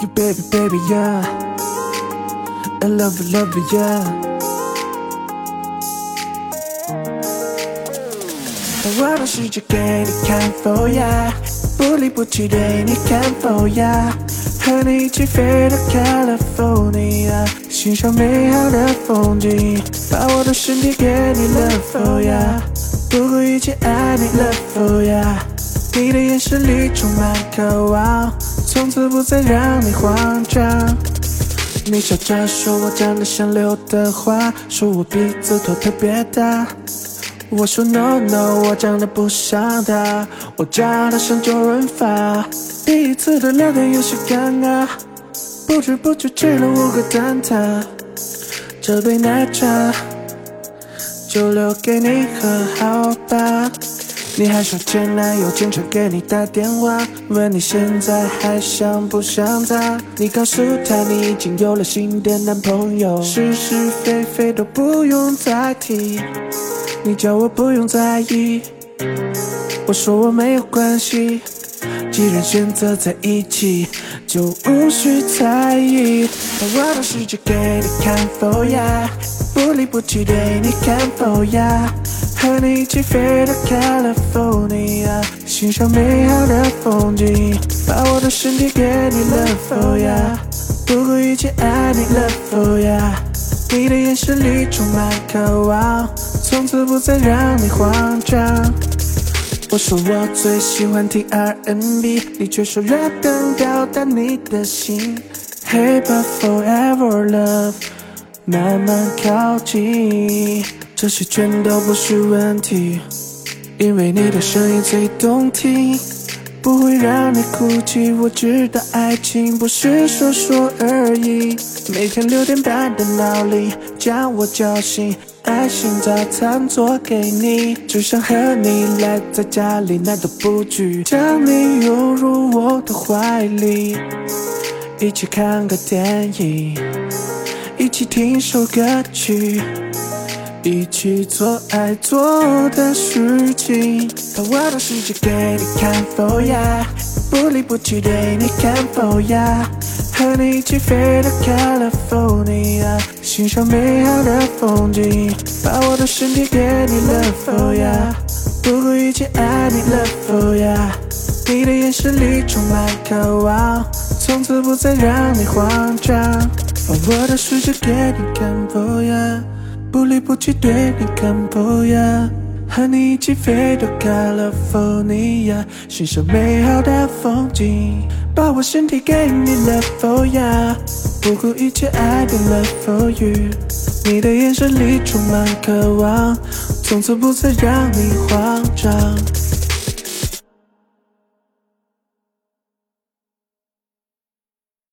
You baby baby yeah I love you love you yeah 我的世界给你看否呀？不离不弃对你看否呀？和你一起飞到 California，欣赏美好的风景。把我的身体给你 Love for ya，？不顾一切爱你 Love for ya，？你的眼神里充满渴望，从此不再让你慌张。你笑着说我长得像刘德华，说我鼻子头特别大。我说 no no，我长得不像他，我长得像周润发。第一次的聊天有些尴尬，不知不觉吃了五个蛋挞。这杯奶茶就留给你喝，好吧？你还说前男友经常给你打电话，问你现在还想不想他？你告诉他你已经有了新的男朋友，是是非非都不用再提。你叫我不用在意，我说我没有关系。既然选择在一起，就无需在意。把我的世界给你看否呀？不离不弃对你看否呀？和你一起飞到 California，欣赏美好的风景。把我的身体给你，Love for ya，？不顾一切爱你，Love for ya，？你的眼神里充满渴望。从此不再让你慌张。我说我最喜欢听 R&B，你却说 rap 能表达你的心。Hey but forever love，慢慢靠近，这些全都不是问题，因为你的声音最动听，不会让你哭泣。我知道爱情不是说说而已，每天六点半的闹铃将我叫醒。爱心早餐做给你，只想和你赖在家里，哪都不去，将你拥入我的怀里，一起看个电影，一起听首歌曲，一起做爱做的事情，把我的世界给你看否呀？不离不弃对你看否呀？和你一起飞到 California，欣赏美好的风景。把我的身体给你了否呀？不顾一切爱你了否呀？你的眼神里充满渴望，从此不再让你慌张。把我的世界给你看 for ya？不离不弃对你看否呀？和你一起飞到 California，欣赏美好的风景。把我身体给你，Love for ya，？不顾一切爱你了否？You，你的眼神里充满渴望，从此不再让你慌张。